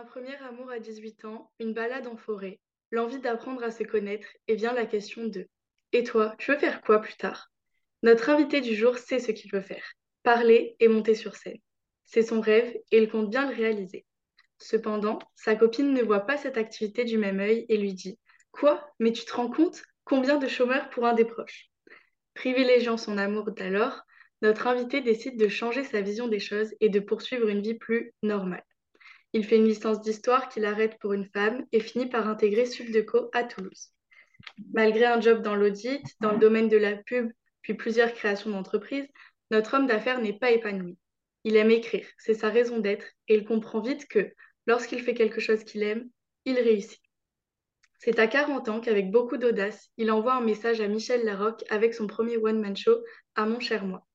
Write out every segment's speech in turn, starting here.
Un premier amour à 18 ans, une balade en forêt, l'envie d'apprendre à se connaître et vient la question de Et toi, tu veux faire quoi plus tard? Notre invité du jour sait ce qu'il veut faire parler et monter sur scène. C'est son rêve et il compte bien le réaliser. Cependant, sa copine ne voit pas cette activité du même œil et lui dit Quoi? Mais tu te rends compte? Combien de chômeurs pour un des proches? Privilégiant son amour d'alors, notre invité décide de changer sa vision des choses et de poursuivre une vie plus normale. Il fait une licence d'histoire qu'il arrête pour une femme et finit par intégrer Suldeco à Toulouse. Malgré un job dans l'audit, dans le domaine de la pub, puis plusieurs créations d'entreprises, notre homme d'affaires n'est pas épanoui. Il aime écrire, c'est sa raison d'être, et il comprend vite que, lorsqu'il fait quelque chose qu'il aime, il réussit. C'est à 40 ans qu'avec beaucoup d'audace, il envoie un message à Michel Larocque avec son premier one-man show à Mon cher moi.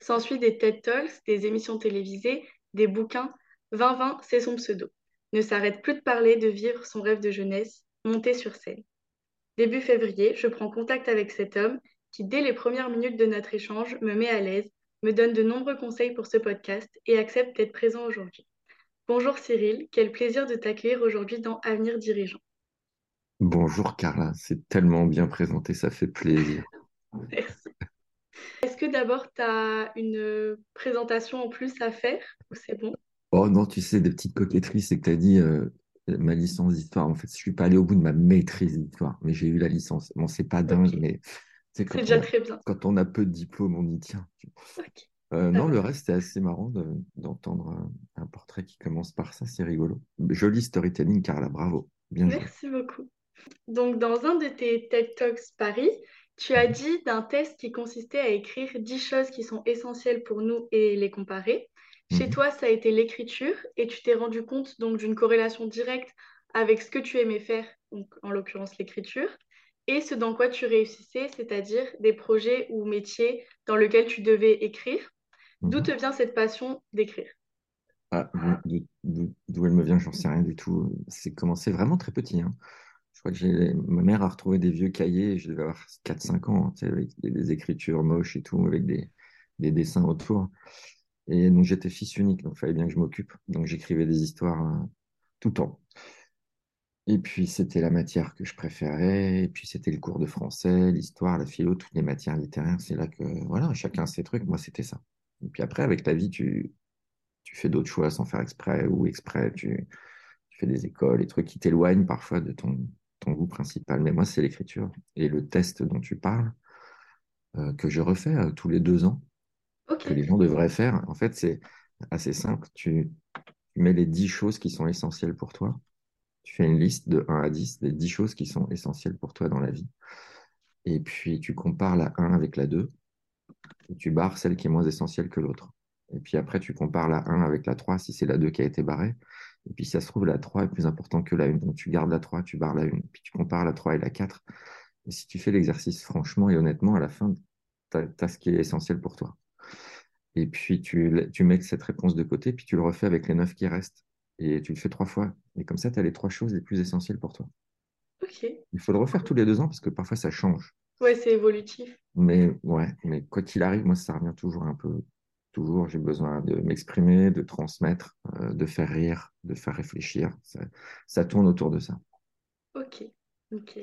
S'ensuit des TED Talks, des émissions télévisées, des bouquins, 2020, c'est son pseudo. Ne s'arrête plus de parler, de vivre son rêve de jeunesse, monter sur scène. Début février, je prends contact avec cet homme qui, dès les premières minutes de notre échange, me met à l'aise, me donne de nombreux conseils pour ce podcast et accepte d'être présent aujourd'hui. Bonjour Cyril, quel plaisir de t'accueillir aujourd'hui dans Avenir Dirigeant. Bonjour Carla, c'est tellement bien présenté, ça fait plaisir. Merci. Est-ce que d'abord tu as une présentation en plus à faire ou c'est bon? Oh non, tu sais, des petites coquetteries, c'est que tu as dit euh, ma licence d'histoire. En fait, je suis pas allé au bout de ma maîtrise d'histoire, mais j'ai eu la licence. Bon, c'est pas dingue, mais c'est déjà très bien. Quand on a peu de diplômes, on y tient. Euh, non, le reste, c'est assez marrant d'entendre un, portrait qui commence par ça, c'est rigolo. Joli storytelling, Carla, bravo. Bien Merci beaucoup. Donc, dans un de tes TED Talks Paris, tu as dit d'un test qui consistait à écrire 10 choses qui sont essentielles pour nous et les comparer. Chez mhm. toi, ça a été l'écriture et tu t'es rendu compte donc d'une corrélation directe avec ce que tu aimais faire, donc en l'occurrence l'écriture, et ce dans quoi tu réussissais, c'est-à-dire des projets ou métiers dans lesquels tu devais écrire. D'où mhm. te vient cette passion d'écrire? Ah, D'où elle me vient, j'en sais rien du tout. C'est commencé vraiment très petit. Hein. Je crois que ma mère a retrouvé des vieux cahiers, je devais avoir 4-5 ans, avec des, écritures moches et tout, avec des, des dessins autour. Et donc j'étais fils unique, donc il fallait bien que je m'occupe. Donc j'écrivais des histoires euh, tout le temps. Et puis c'était la matière que je préférais, et puis c'était le cours de français, l'histoire, la philo, toutes les matières littéraires. C'est là que, voilà, chacun ses trucs, moi c'était ça. Et puis après, avec ta vie, tu, tu fais d'autres choix sans faire exprès ou exprès, tu, fais des écoles, des trucs qui t'éloignent parfois de ton, ton goût principal. Mais moi, c'est l'écriture. Et le test dont tu parles, euh, que je refais euh, tous les deux ans, que les gens devraient faire. En fait, c'est assez simple. Tu, mets les 10 choses qui sont essentielles pour toi. Tu fais une liste de 1 à 10 des 10 choses qui sont essentielles pour toi dans la vie. Et puis, tu compares la 1 avec la 2. Et tu barres celle qui est moins essentielle que l'autre. Et puis après, tu compares la 1 avec la 3 si c'est la 2 qui a été barrée. Et puis, si ça se trouve, la 3 est plus importante que la 1. Donc, tu gardes la 3, tu barres la 1. Puis, tu compares la 3 et la 4. Et si tu fais l'exercice franchement et honnêtement, à la fin, tu as, ce qui est essentiel pour toi. Et puis, tu, tu mets cette réponse de côté, puis tu le refais avec les neuf qui restent. Et tu le fais trois fois. Et comme ça, tu as les trois choses les plus essentielles pour toi. Ok. Il faut le refaire tous les deux ans parce que parfois ça change. Ouais, c'est évolutif. Mais ouais, mais quoi qu'il arrive, moi, ça revient toujours un peu. Toujours, j'ai besoin de m'exprimer, de transmettre, euh, de faire rire, de faire réfléchir. Ça, ça tourne autour de ça. Ok, ok.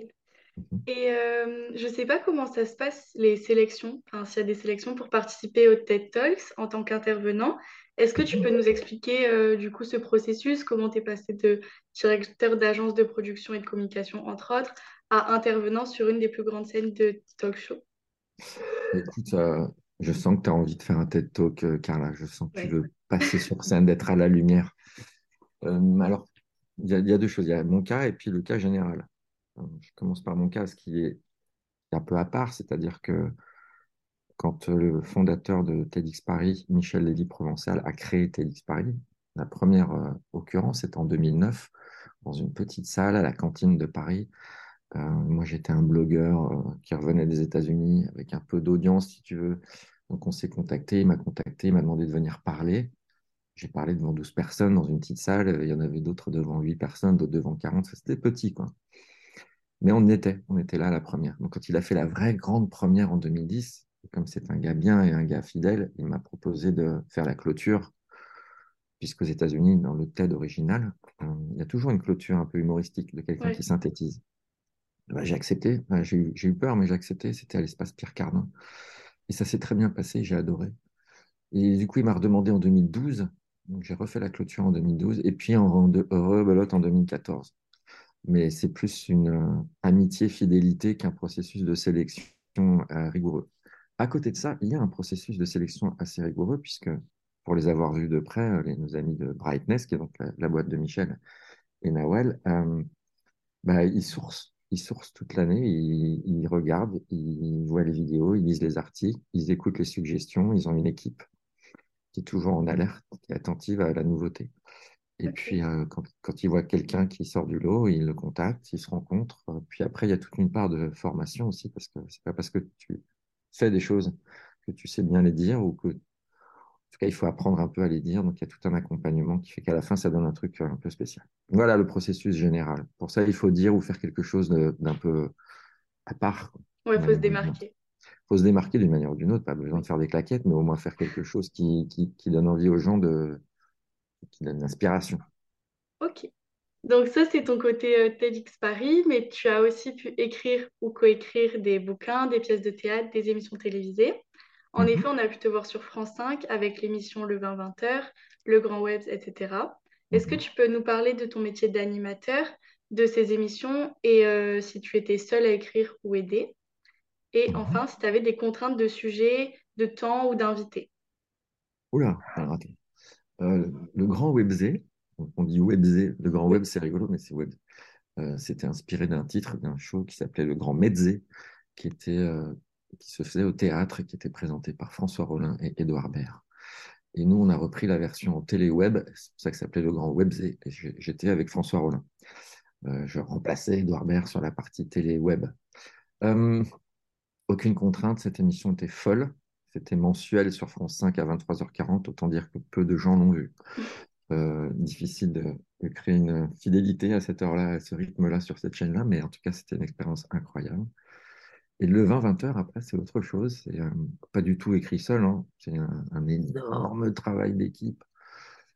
Mhm. Et euh, je ne sais pas comment ça se passe, les sélections, enfin, s'il y a des sélections pour participer au TED Talks en tant qu'intervenant. Est-ce que tu peux nous expliquer euh, du coup ce processus, comment tu es passé de directeur d'agence de production et de communication, entre autres, à intervenant sur une des plus grandes scènes de talk show? Écoute, euh, je sens que tu as envie de faire un TED Talk, Carla. Je sens que tu veux passer sur scène, d'être à la lumière. alors, il y, y, a deux choses. Il y a mon cas et puis le cas général je commence par mon cas, ce qui est un peu à part, c'est-à-dire que quand le fondateur de TEDx Paris, Michel Lévy-Provençal, a créé TEDx Paris, la première euh, occurrence est en 2009, dans une petite salle à la cantine de Paris. Euh, moi, j'étais un blogueur euh, qui revenait des États-Unis avec un peu d'audience, si tu veux. Donc, on s'est contacté, il m'a contacté, il m'a demandé de venir parler. J'ai parlé devant 12 personnes dans une petite salle. Il y en avait d'autres devant 8 personnes, d'autres devant 40. C'était petit, quoi. Mais on était, on était là à la première. Donc quand il a fait la vraie grande première en 2010, comme c'est un gars bien et un gars fidèle, il m'a proposé de faire la clôture puisqu'aux États-Unis, dans le TED original, euh, il y a toujours une clôture un peu humoristique de quelqu'un Ouais. qui synthétise. Bah, j'ai accepté, Bah, j'ai eu, peur, mais j'ai accepté. C'était à l'espace Pierre Cardin. Et ça s'est très bien passé, j'ai adoré. Et du coup, il m'a redemandé en 2012. Donc, j'ai refait la clôture en 2012 et puis en de, rebelote en 2014. Mais c'est plus une euh, amitié, fidélité qu'un processus de sélection euh, rigoureux. À côté de ça, il y a un processus de sélection assez rigoureux, puisque pour les avoir vus de près, euh, nos amis de Brightness, qui est donc la, boîte de Michel et Nawel, bah, ils sourcent. Ils sourcent toute l'année, ils, ils regardent, ils voient les vidéos, ils lisent les articles, ils écoutent les suggestions, ils ont une équipe qui est toujours en alerte, qui est attentive à la nouveauté. Et puis, euh, quand, quand ils voient quelqu'un qui sort du lot, ils le contactent, ils se rencontrent. Euh, Puis après, il y a toute une part de formation aussi, parce que c'est pas parce que tu fais des choses que tu sais bien les dire, ou que, en tout cas, il faut apprendre un peu à les dire. Donc, il y a tout un accompagnement qui fait qu'à la fin, ça donne un truc euh, un peu spécial. Voilà le processus général. Pour ça, il faut dire ou faire quelque chose d'un peu à part, Ouais, d'une faut se démarquer. faut se démarquer d'une manière ou d'une autre, pas besoin Oui. de faire des claquettes, mais au moins faire quelque chose qui, qui, qui donne envie aux gens, de, qui donne l'inspiration. Ok. Donc ça, c'est ton côté euh, TEDx Paris, mais tu as aussi pu écrire ou coécrire des bouquins, des pièces de théâtre, des émissions télévisées. En Mhm. effet, on a pu te voir sur France 5 avec l'émission Le 20-20 heures, Le Grand Web, etc. Est-ce que Mhm. tu peux nous parler de ton métier d'animateur, de ces émissions et euh, si tu étais seul à écrire ou aider? Et Mhm. enfin, si tu avais des contraintes de sujet, de temps ou d'invité? Oula, alors attends. Euh, le grand Webzé, on dit Webzé, le grand web c'est rigolo, mais c'est web. Euh, c'était inspiré d'un titre d'un show qui s'appelait Le Grand Mezzé, qui était, euh, qui se faisait au théâtre et qui était présenté par François Rollin et Édouard Baird. Et nous, on a repris la version télé-web, c'est pour ça que ça s'appelait Le Grand Webzé, et j'étais avec François Rollin. Je remplaçais Édouard Baird sur la partie télé-web. Aucune contrainte, cette émission était folle. C'était mensuel sur France 5 à 23h40, autant dire que peu de gens l'ont vu. Euh, difficile de, de créer une fidélité à cette heure-là, à ce rythme-là sur cette chaîne-là, mais en tout cas, c'était une expérience incroyable. Et le 20-20 heures, après, c'est autre chose. C'est euh, pas du tout écrit seul, hein. C'est un, un énorme travail d'équipe,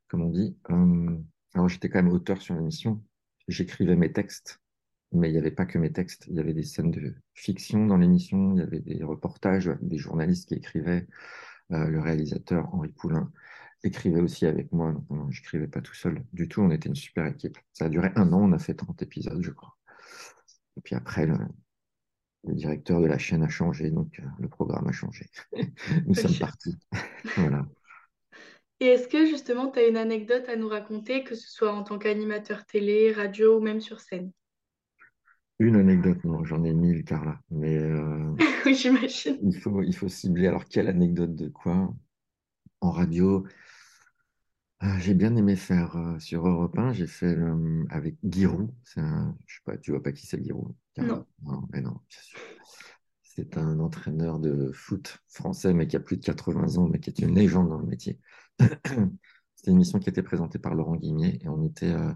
comme on dit. Euh, alors, j'étais quand même auteur sur l'émission. J'écrivais mes textes, mais il n'y avait pas que mes textes. Il y avait des scènes de fiction dans l'émission, il y avait des reportages, des journalistes qui écrivaient. Euh, le réalisateur Henri Poulain écrivait aussi avec moi. Donc, non, j'écrivais pas tout seul du tout. On était une super équipe. Ça a duré un an. On a fait 30 épisodes, je crois. Et puis après, le, le directeur de la chaîne a changé, donc euh, le programme a changé. Nous sommes partis. Voilà. Et est-ce que justement, tu as une anecdote à nous raconter, que ce soit en tant qu'animateur télé, radio ou même sur scène? Une anecdote, non, j'en ai mille, Carla. Mais euh, Oui, j'imagine. il faut, il faut cibler. Alors, quelle anecdote de quoi? En radio, euh, j'ai bien aimé faire euh, sur Europe 1, j'ai fait avec Giroud. C'est un, je sais pas, tu vois pas qui c'est Giroud, Carla? Non. Non, mais non, bien sûr. C'est un entraîneur de foot français, mais qui a plus de 80 ans, mais qui est une légende dans le métier. C'était une émission qui était présentée par Laurent Guimier et on était, euh,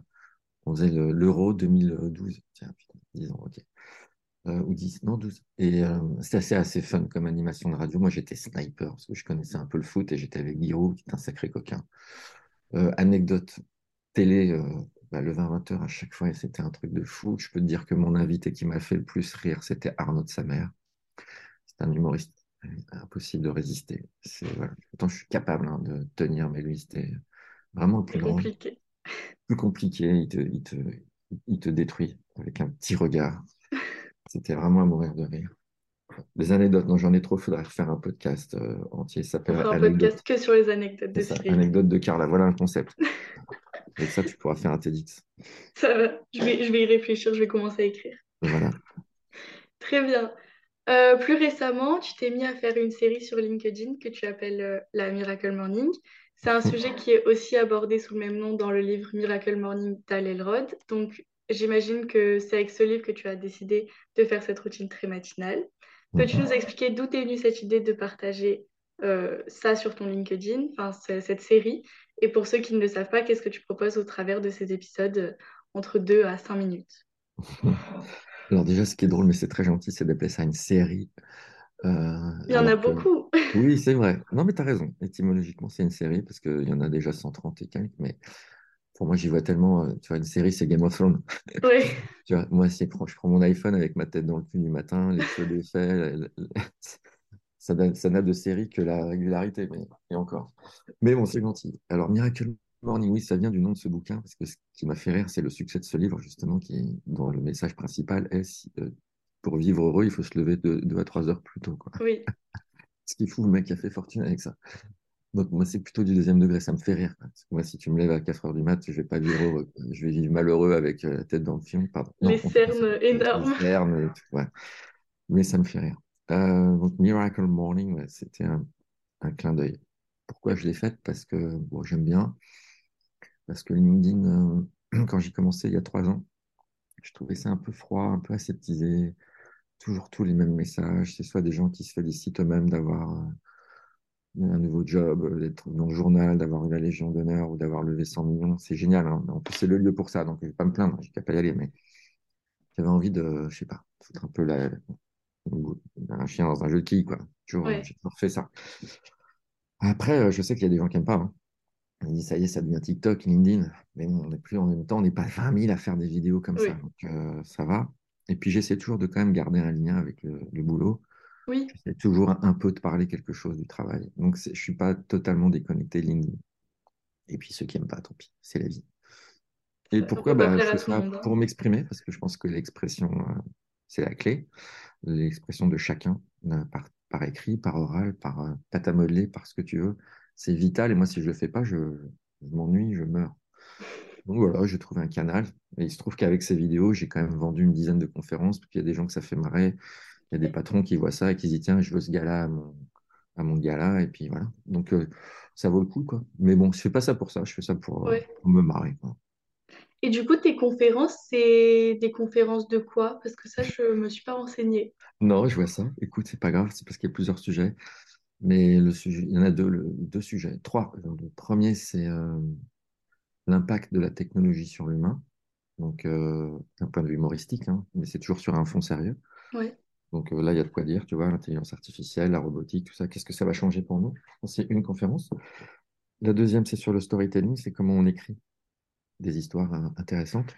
on faisait le- l'Euro 2012. Tiens, putain, 10 ans, ok. Euh, ou 10, non, 12. Et euh, c'était assez, assez fun comme animation de radio. Moi, j'étais sniper parce que je connaissais un peu le foot et j'étais avec Giroud, qui est un sacré coquin. Euh, anecdote télé, euh, bah, le 20-20 heures à chaque fois, c'était un truc de fou. Je peux te dire que mon invité qui m'a fait le plus rire, c'était Arnaud de sa mère. C'est un humoriste impossible de résister. Voilà. Pourtant, je suis capable hein, de tenir, mais lui, c'était vraiment le plus C'est grand, compliqué. Plus compliqué. Il te, il te, il te détruit avec un petit regard. C'était vraiment à mourir de rire. Des anecdotes, non, j'en ai trop, il faudrait refaire un podcast euh, entier. Ça s'appelle un podcast que sur les anecdotes de Cyril. Anecdote de Carla. Voilà un concept. Avec ça, tu pourras faire un TEDx. Ça va, je vais, je vais y réfléchir, je vais commencer à écrire. Voilà. Très bien. Euh, plus récemment, tu t'es mis à faire une série sur LinkedIn que tu appelles euh, la Miracle Morning. C'est un sujet qui est aussi abordé sous le même nom dans le livre Miracle Morning d'Al Elrod. Donc, j'imagine que c'est avec ce livre que tu as décidé de faire cette routine très matinale. Peux-tu Mhm. nous expliquer d'où est venue cette idée de partager euh, ça sur ton LinkedIn, enfin, cette série? Et pour ceux qui ne le savent pas, qu'est-ce que tu proposes au travers de ces épisodes euh, entre 2 à 5 minutes? Alors déjà, ce qui est drôle, mais c'est très gentil, c'est d'appeler ça une série. Euh, Il y en a que, beaucoup. oui, c'est vrai. Non, mais tu as raison. Étymologiquement, c'est une série parce qu'il y en a déjà 130 et quelques. Mais pour moi, j'y vois tellement. euh, Tu vois, une série, c'est Game of Thrones. Ouais, Tu vois, moi, c'est, je prends mon iPhone avec ma tête dans le cul du matin, les cheveux défaits. la- la- la- Ça n'a ça n'a de série que la régularité, mais et encore. Mais bon, c'est gentil. Alors, Miracle Morning, oui, ça vient du nom de ce bouquin, parce que ce qui m'a fait rire, c'est le succès de ce livre, justement, qui, dont le message principal est si, euh, pour vivre heureux, il faut se lever deux, deux à trois heures plus tôt, quoi. oui. Ce qui fout le mec a fait fortune avec ça. Donc, moi, c'est plutôt du deuxième degré, ça me fait rire. quoi. Parce que moi, si tu me lèves à 4 heures du mat, je vais pas vivre heureux. Je vais vivre malheureux avec euh, la tête dans le fion. Pardon. Les Non, cernes Les énormes. cernes et tout, ouais. Mais ça me fait rire. Euh, donc, Miracle Morning, ouais, c'était un, un clin d'œil. Pourquoi je l'ai faite? Parce que bon, j'aime bien. Parce que LinkedIn, euh, quand j'ai commencé il y a trois ans, je trouvais ça un peu froid, un peu aseptisé. Toujours tous les mêmes messages. C'est soit des gens qui se félicitent eux-mêmes d'avoir euh, un nouveau job, euh, d'être dans le journal, d'avoir eu la Légion d'honneur ou d'avoir levé 100 millions. C'est génial. hein. En plus, c'est le lieu pour ça. Donc, je ne vais pas me plaindre. J'ai qu'à pas y aller. Mais j'avais envie de, je sais pas, foutre un peu la, un chien dans un jeu de quilles, quoi. Toujours, Ouais, j'ai toujours fait ça. Après, euh, je sais qu'il y a des gens qui n'aiment pas. hein. On dit, ça y est, ça devient TikTok, LinkedIn. Mais bon, on n'est plus en même temps, on n'est pas 20 000 à faire des vidéos comme ça. Donc, euh, ça va. Et puis, j'essaie toujours de quand même garder un lien avec le, le boulot. oui. J'essaie toujours un, un peu de parler quelque chose du travail. Donc, je suis pas totalement déconnecté de LinkedIn. Et puis, ceux qui n'aiment pas, tant pis, c'est la vie. Et pourquoi? Bah, je fais ça hein. pour m'exprimer, parce que je pense que l'expression, euh, c'est la clé. L'expression de chacun, euh, par, par écrit, par oral, par euh, pâte à modeler, par ce que tu veux. C'est vital. Et moi, si je le fais pas, je, je m'ennuie, je meurs. Donc voilà, j'ai trouvé un canal. Et il se trouve qu'avec ces vidéos, j'ai quand même vendu une dizaine de conférences. Puis il y a des gens que ça fait marrer. Il y a des patrons qui voient ça et qui se disent, tiens, je veux ce gars-là à mon, à mon gala. Et puis voilà. Donc euh, ça vaut le coup, quoi. Mais bon, je fais pas ça pour ça. Je fais ça pour, euh, pour me marrer, quoi. Et du coup, tes conférences, c'est des conférences de quoi? Parce que ça, je me suis pas renseignée. Non, je vois ça. Écoute, c'est pas grave, c'est parce qu'il y a plusieurs sujets. Mais le sujet, il y en a deux, le- deux sujets. Trois. Le premier, c'est euh, l'impact de la technologie sur l'humain. Donc, euh, d'un point de vue humoristique, hein, mais c'est toujours sur un fond sérieux. Ouais, Donc euh, là, il y a de quoi dire, tu vois, l'intelligence artificielle, la robotique, tout ça. Qu'est-ce que ça va changer pour nous? C'est une conférence. La deuxième, c'est sur le storytelling, c'est comment on écrit des histoires euh, intéressantes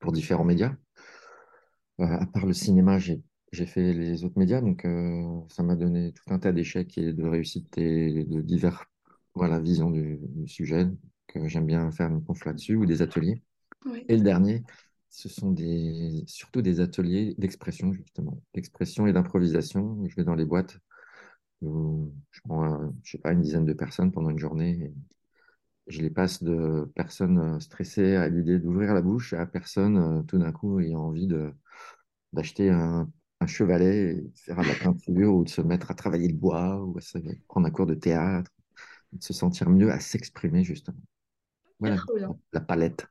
pour différents médias. Euh, à part le cinéma, j'ai j'ai fait les autres médias, donc euh, ça m'a donné tout un tas d'échecs et de réussites et de divers voilà, visions du, du sujet. Que j'aime bien faire une conf là-dessus ou des ateliers. Et le dernier, ce sont des, surtout des ateliers d'expression, justement, d'expression et d'improvisation. Je vais dans les boîtes où je prends, un- je sais pas, une dizaine de personnes pendant une journée. Et je les passe de personnes euh, stressées à l'idée d'ouvrir la bouche à personnes euh, tout d'un coup ayant envie de d'acheter un, un chevalet et de faire de la peinture ou de se mettre à travailler le bois ou à se- prendre un cours de théâtre, de se sentir mieux à s'exprimer, justement. Voilà, la palette.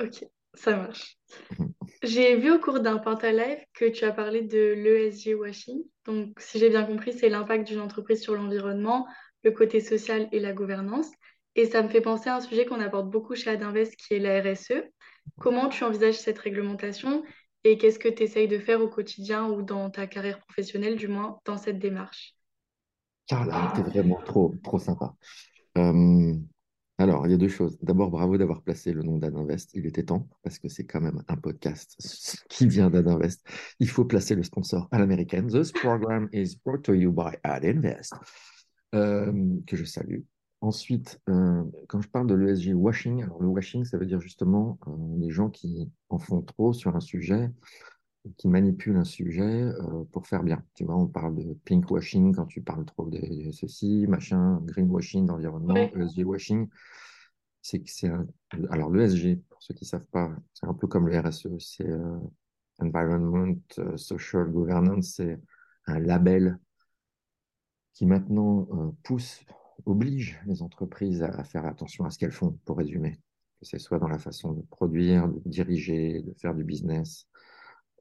Ok, ça marche. J'ai vu au cours d'un Live que tu as parlé de l'ESG washing. Donc, si j'ai bien compris, c'est l'impact d'une entreprise sur l'environnement, le côté social et la gouvernance. Et ça me fait penser à un sujet qu'on aborde beaucoup chez Adinvest, qui est la RSE. Comment tu envisages cette réglementation et qu'est-ce que tu essayes de faire au quotidien ou dans ta carrière professionnelle, du moins, dans cette démarche? Carla, t'es vraiment trop, trop sympa. Euh, alors, il y a deux choses. D'abord, bravo d'avoir placé le nom d'Adinvest. Il était temps, parce que c'est quand même un podcast qui vient d'Adinvest. Il faut placer le sponsor à l'américaine. This program is brought to you by Adinvest, euh, que je salue. Ensuite, euh, quand je parle de l'ESG washing, alors le washing, ça veut dire justement euh, les gens qui en font trop sur un sujet qui manipulent un sujet euh, pour faire bien. Tu vois, on parle de pink washing quand tu parles trop de, de ceci, machin, green washing d'environnement, Ouais, ESG washing. C'est que c'est un... Alors, l'ESG, pour ceux qui ne savent pas, c'est un peu comme le RSE, c'est euh, Environment euh, Social Governance, c'est un label qui maintenant pousse, oblige les entreprises à, à faire attention à ce qu'elles font, pour résumer. Que ce soit dans la façon de produire, de diriger, de faire du business,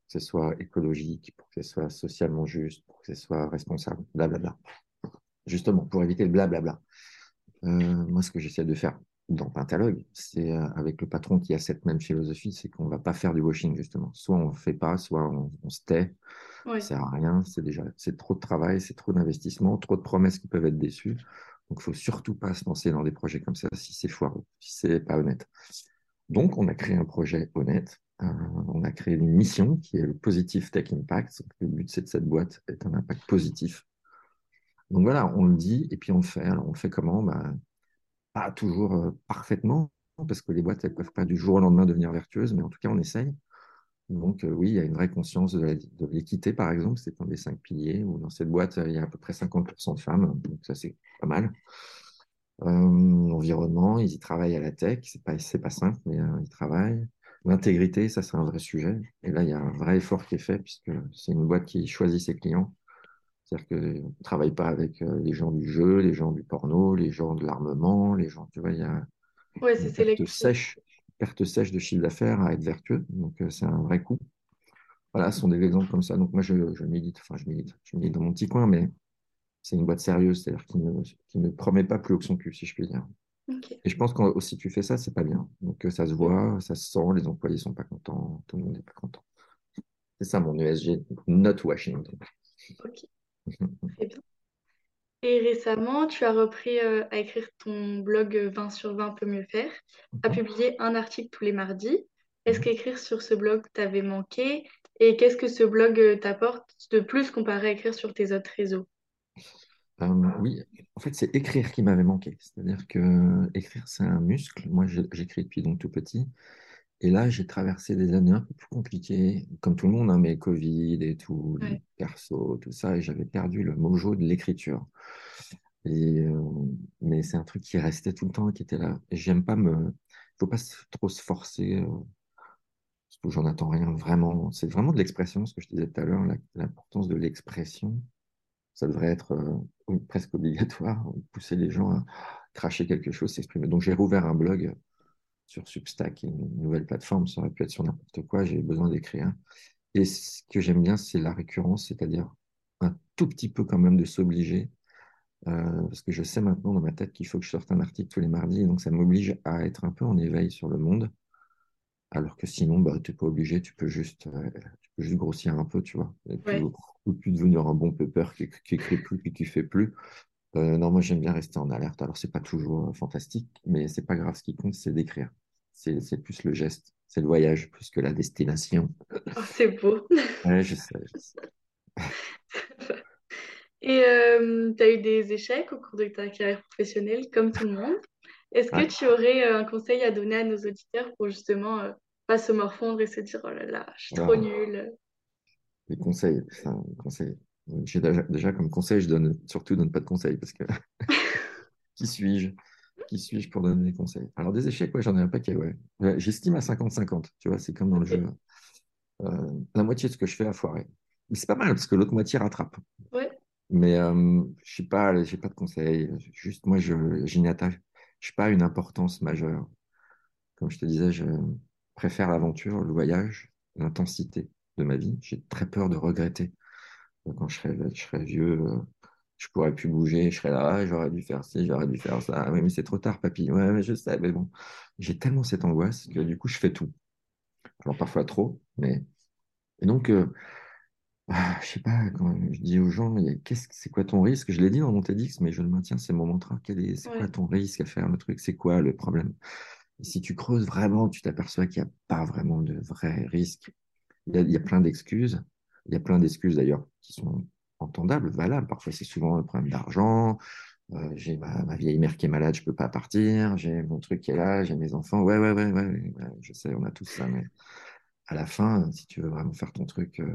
ce soit écologique, pour que ce soit socialement juste, pour que ce soit responsable, blablabla. Justement, pour éviter le blablabla. Euh, moi, ce que j'essaie de faire, dans Pentalogue, c'est euh, avec le patron qui a cette même philosophie, c'est qu'on ne va pas faire du washing, justement. Soit on ne fait pas, soit on, on se tait. Ouais. Ça sert à rien. C'est déjà, c'est trop de travail, c'est trop d'investissement, trop de promesses qui peuvent être déçues. Donc, il faut surtout pas se lancer dans des projets comme ça si c'est foireux, si c'est pas honnête. Donc, on a créé un projet honnête. Euh, on a créé une mission qui est le Positive Tech Impact. Le but, c'est de cette boîte est un impact positif. Donc voilà, on le dit et puis on le fait. Alors, on le fait comment? Bah, Pas toujours euh, parfaitement, parce que les boîtes, elles ne peuvent pas du jour au lendemain devenir vertueuses, mais en tout cas, on essaye. Donc euh, oui, il y a une vraie conscience de l'équité, par exemple, c'est un des cinq piliers, où dans cette boîte, il y a à peu près 50% de femmes, donc ça, c'est pas mal. L'environnement, ils y travaillent à la tech, c'est pas, pas simple, mais euh, ils travaillent. L'intégrité, ça, c'est un vrai sujet. Et là, il y a un vrai effort qui est fait, puisque c'est une boîte qui choisit ses clients. C'est-à-dire qu'on ne travaille pas avec euh, les gens du jeu, les gens du porno, les gens de l'armement, les gens, tu vois, il y a Ouais, une perte sèche, perte sèche de chiffre d'affaires à être vertueux. Donc, euh, c'est un vrai coût. Voilà, ce sont des exemples comme ça. Donc, moi, je, je milite, enfin, je milite, je milite dans mon petit coin, mais c'est une boîte sérieuse, c'est-à-dire qui ne, qui ne promet pas plus haut que son cul, si je puis dire. Et je pense que si tu fais ça, c'est pas bien. Donc, euh, ça se voit, ça se sent, les employés sont pas contents, tout le monde n'est pas content. C'est ça mon ESG, not Washington. Ok, très bien. Et récemment, tu as repris euh, à écrire ton blog euh, 20 sur 20 peut mieux faire, à publier un article tous les mardis. Est-ce qu'écrire sur ce blog t'avait manqué? Et qu'est-ce que ce blog euh, t'apporte de plus comparé à écrire sur tes autres réseaux? Euh, oui, en fait, c'est écrire qui m'avait manqué. C'est-à-dire que écrire, c'est un muscle. Moi, j'écris depuis donc tout petit. Et là, j'ai traversé des années un peu plus compliquées, comme tout le monde, hein, mais Covid et tout, Ouais, perso, tout ça, et j'avais perdu le mojo de l'écriture. Et, euh, mais c'est un truc qui restait tout le temps, qui était là. J'aime pas me, faut pas trop se forcer, euh, parce que j'en attends rien vraiment. C'est vraiment de l'expression, ce que je disais tout à l'heure, l'importance de l'expression. Ça devrait être euh, presque obligatoire, pousser les gens à cracher quelque chose, s'exprimer. Donc j'ai rouvert un blog sur Substack, une nouvelle plateforme, ça aurait pu être sur n'importe quoi, j'ai besoin d'écrire. Et ce que j'aime bien, c'est la récurrence, c'est-à-dire un tout petit peu quand même de s'obliger, euh, parce que je sais maintenant dans ma tête qu'il faut que je sorte un article tous les mardis, donc ça m'oblige à être un peu en éveil sur le monde, alors que sinon, bah, tu n'es pas obligé, tu peux juste, euh, tu peux juste grossir un peu, tu vois, et puis, ouais, ou, ou puis devenir un bon pepper qui, qui écrit plus, puis qui fait plus. Euh, non, moi j'aime bien rester en alerte. Alors c'est pas toujours euh, fantastique, mais c'est pas grave. Ce qui compte, c'est d'écrire. C'est c'est plus le geste, c'est le voyage plus que la destination. Oh, c'est beau. Ouais, je sais, je sais. Et euh, tu as eu des échecs au cours de ta carrière professionnelle, comme tout le monde? Est-ce que tu aurais euh, un conseil à donner à nos auditeurs pour justement euh, pas se morfondre et se dire, oh là là, je suis trop alors, nulle? les conseils, ça, les conseils. J'ai déjà, déjà comme conseil, je donne surtout donne pas de conseils parce que qui suis-je? Qui suis-je pour donner des conseils? Alors des échecs, ouais, j'en ai un paquet, ouais. J'estime à 50-50, tu vois, c'est comme dans le jeu. Euh, la moitié de ce que je fais a foiré. Mais c'est pas mal parce que l'autre moitié rattrape. Ouais, Mais euh, je sais pas, j'ai pas de conseils. Juste moi, je, j'y n'attache je suis pas une importance majeure. Comme je te disais, je préfère l'aventure, le voyage, l'intensité de ma vie. J'ai très peur de regretter. Quand je serai, vieux, euh, je pourrai plus bouger, je serai là, ah, j'aurais dû faire ci, j'aurais dû faire ça. Ah Oui, mais c'est trop tard, papy. Ouais, mais je sais, mais bon. J'ai tellement cette angoisse que du coup, je fais tout. Alors parfois trop, mais. Et donc, euh, Ah, je sais pas, quand je dis aux gens, il y a- qu'est-ce, c'est quoi ton risque? Je l'ai dit dans mon TEDx, mais je le maintiens, c'est mon mantra. Quel est, c'est quoi ouais, ton risque à faire le truc? C'est quoi le problème? Et si tu creuses vraiment, tu t'aperçois qu'il n'y a pas vraiment de vrai risque. Il y a, il y a plein d'excuses. Il y a plein d'excuses d'ailleurs qui sont entendables, valables. Parfois, c'est souvent le problème d'argent. Euh, j'ai ma, ma vieille mère qui est malade, je peux pas partir. J'ai mon truc qui est là, j'ai mes enfants. Ouais, ouais, ouais, ouais, ouais, ouais, je sais, on a tous ça, mais à la fin, si tu veux vraiment faire ton truc, euh,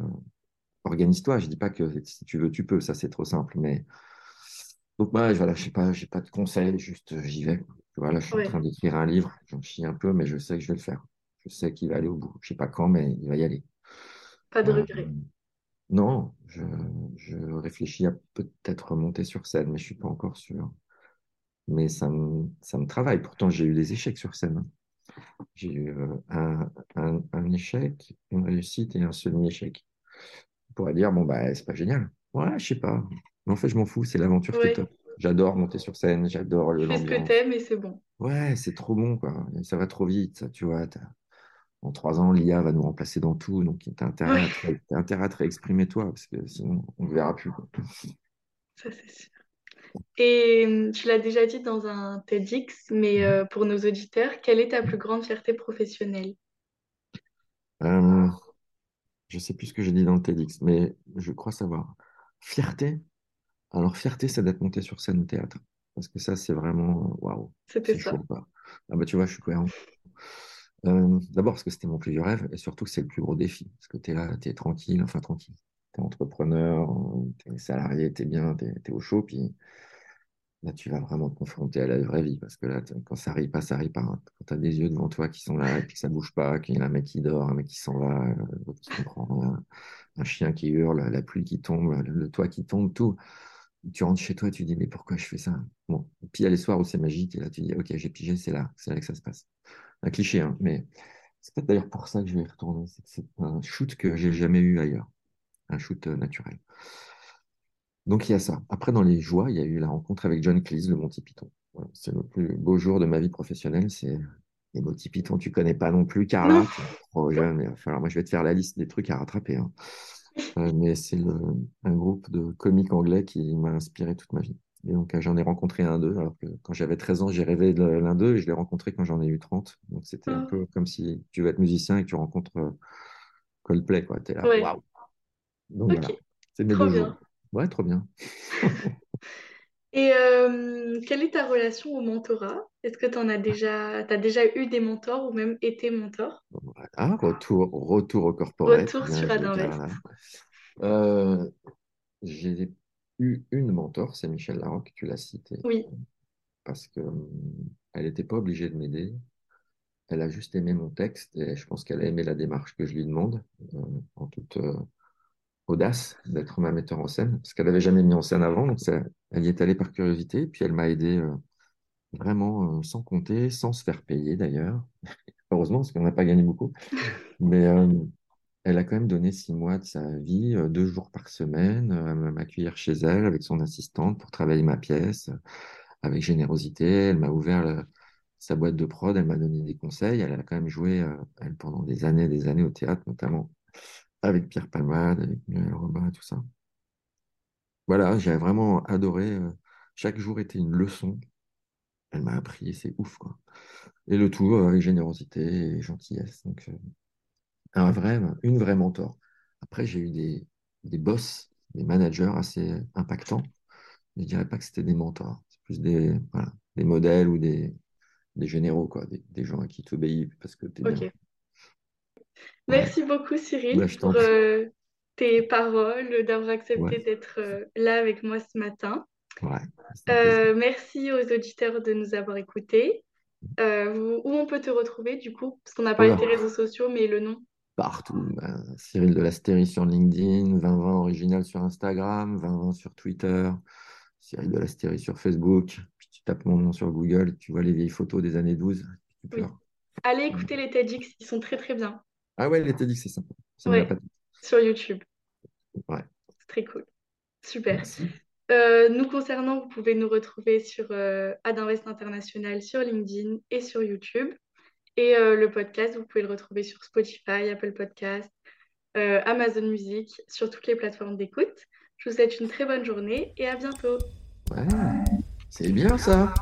organise-toi. Je dis pas que si tu veux, tu peux. Ça, c'est trop simple. Mais donc, ouais, voilà, je sais pas, j'ai pas de conseils, juste euh, j'y vais. Voilà, je suis en ouais, train d'écrire un livre. J'en chie un peu, mais je sais que je vais le faire. Je sais qu'il va aller au bout. Je sais pas quand, mais il va y aller. pas de Euh, regret. non, je, je réfléchis à peut-être remonter sur scène, mais je suis pas encore sûr. Mais ça me, ça me travaille. Pourtant, j'ai eu des échecs sur scène. J'ai eu euh, un, un, un échec, une réussite et un semi-échec. On pourrait dire, bon, bah, c'est pas génial. Ouais, je sais pas. Mais en fait, je m'en fous, c'est l'aventure qui est Ouais, top. J'adore monter sur scène, j'adore le- fais ce que t'aimes et c'est bon. Ouais, c'est trop bon, quoi. Ça va trop vite, ça, tu vois. En trois ans, l'IA va nous remplacer dans tout, donc intérêt Ouais, à t'as intérêt à te réexprimer toi, parce que sinon, on ne verra plus. quoi. ça c'est sûr. Et hum, tu l'as déjà dit dans un TEDx, mais euh, pour nos auditeurs, quelle est ta plus grande fierté professionnelle? Euh, je sais plus ce que j'ai dit dans le TEDx, mais je crois savoir. Fierté. Alors, fierté, c'est d'être monté sur scène au théâtre. Parce que ça, c'est vraiment, waouh, C'était c'est ça. chaud, quoi. Ah bah, tu vois, je suis cohérent. Euh, d'abord parce que c'était mon plus vieux rêve, et surtout que c'est le plus gros défi. Parce que tu es là, tu es tranquille, enfin tranquille. Tu es entrepreneur, tu es salarié, tu es bien, tu es, au chaud, puis là, tu vas vraiment te confronter à la vraie vie. Parce que là, quand ça arrive pas, ça arrive pas. hein. Quand tu as des yeux devant toi qui sont là, et puis que ça bouge pas, qu'il y a un mec qui dort, un mec qui s'en va, euh, qui comprend rien, un chien qui hurle, la pluie qui tombe, le, toit qui tombe, tout. Tu rentres chez toi, tu dis, mais pourquoi je fais ça? Bon. Et puis il y a les soirs où c'est magique, et là, tu dis, ok, j'ai pigé, c'est là, c'est là que ça se passe. Un cliché, hein, mais c'est peut-être d'ailleurs pour ça que je vais y retourner. C'est un shoot que j'ai jamais eu ailleurs, un shoot euh, naturel. Donc il y a ça. Après, dans les joies, il y a eu la rencontre avec John Cleese, le Monty Python. Voilà, c'est le plus beau jour de ma vie professionnelle. C'est les Monty Python, tu connais pas non plus. Carla, trop jeune. Va falloir, moi, je vais te faire la liste des trucs à rattraper. hein. Euh, mais c'est un groupe de comiques anglais qui m'a inspiré toute ma vie. Et donc, euh, j'en ai rencontré un d'eux, alors que quand j'avais 13 ans, j'ai rêvé de l'un d'eux et je l'ai rencontré quand j'en ai eu 30. Donc, c'était un Oh, peu comme si tu veux être musicien et que tu rencontres euh, Coldplay, quoi. T'es là, ouais, waouh! Donc, voilà, c'est mes trop deux bien. jours. Ouais, trop bien. Et euh, quelle est ta relation au mentorat? Est-ce que tu en as déjà, t'as déjà eu des mentors ou même été mentor? Voilà, retour, retour au corporate, Retour sur Adinvest. Euh, j'ai eu une mentor, c'est Michel Larocque, tu l'as cité, Oui, parce que hum, elle n'était pas obligée de m'aider. Elle a juste aimé mon texte et je pense qu'elle a aimé la démarche que je lui demande, euh, en toute euh, audace, d'être ma metteur en scène, parce qu'elle n'avait jamais mis en scène avant, donc elle y est allée par curiosité, puis elle m'a aidé euh, vraiment euh, sans compter, sans se faire payer d'ailleurs. Heureusement, parce qu'on n'a pas gagné beaucoup. Mais euh, elle a quand même donné six mois de sa vie, deux jours par semaine, à m'accueillir chez elle avec son assistante pour travailler ma pièce avec générosité. Elle m'a ouvert sa boîte de prod, elle m'a donné des conseils. Elle a quand même joué, elle, pendant des années et des années au théâtre, notamment avec Pierre Palmade, avec Muriel Robin, tout ça. Voilà, j'ai vraiment adoré. euh, chaque jour était une leçon. Elle m'a appris c'est ouf, quoi. Et le tout euh, avec générosité et gentillesse. Donc, euh, un vrai, une vraie mentor. Après, j'ai eu des, des boss, des managers assez impactants. Je dirais pas que c'était des mentors. C'est plus des, des modèles ou des, des généraux, quoi. Des, gens à qui tu obéis parce que tu es bien. Merci beaucoup Bah, Cyril t'en pour euh, tes paroles, d'avoir Ouais. accepté d'être euh, là avec moi ce matin. Ouais. Euh, merci aux auditeurs de nous avoir écoutés. Vous- où on peut te retrouver du coup? Parce qu'on a parlé de là, tes réseaux sociaux, mais le nom? partout. Bah, Cyril de la Stérie sur LinkedIn, 2020 original sur Instagram, 2020 sur Twitter, Cyril de la Stérie sur Facebook. Puis tu tapes mon nom sur Google tu vois les vieilles photos des années 12. Tu Oui. pleures. Allez écouter les TEDx, ils sont très très bien. Ah ouais, dit que c'est sympa. Ça Ouais, pas sur YouTube. Ouais, C'est très cool. Super. Euh, nous concernant, vous pouvez nous retrouver sur euh, Adinvest International sur LinkedIn et sur YouTube. Et euh, le podcast, vous pouvez le retrouver sur Spotify, Apple Podcast, euh, Amazon Music, sur toutes les plateformes d'écoute. Je vous souhaite une très bonne journée et à bientôt. Ouais, c'est bien ça.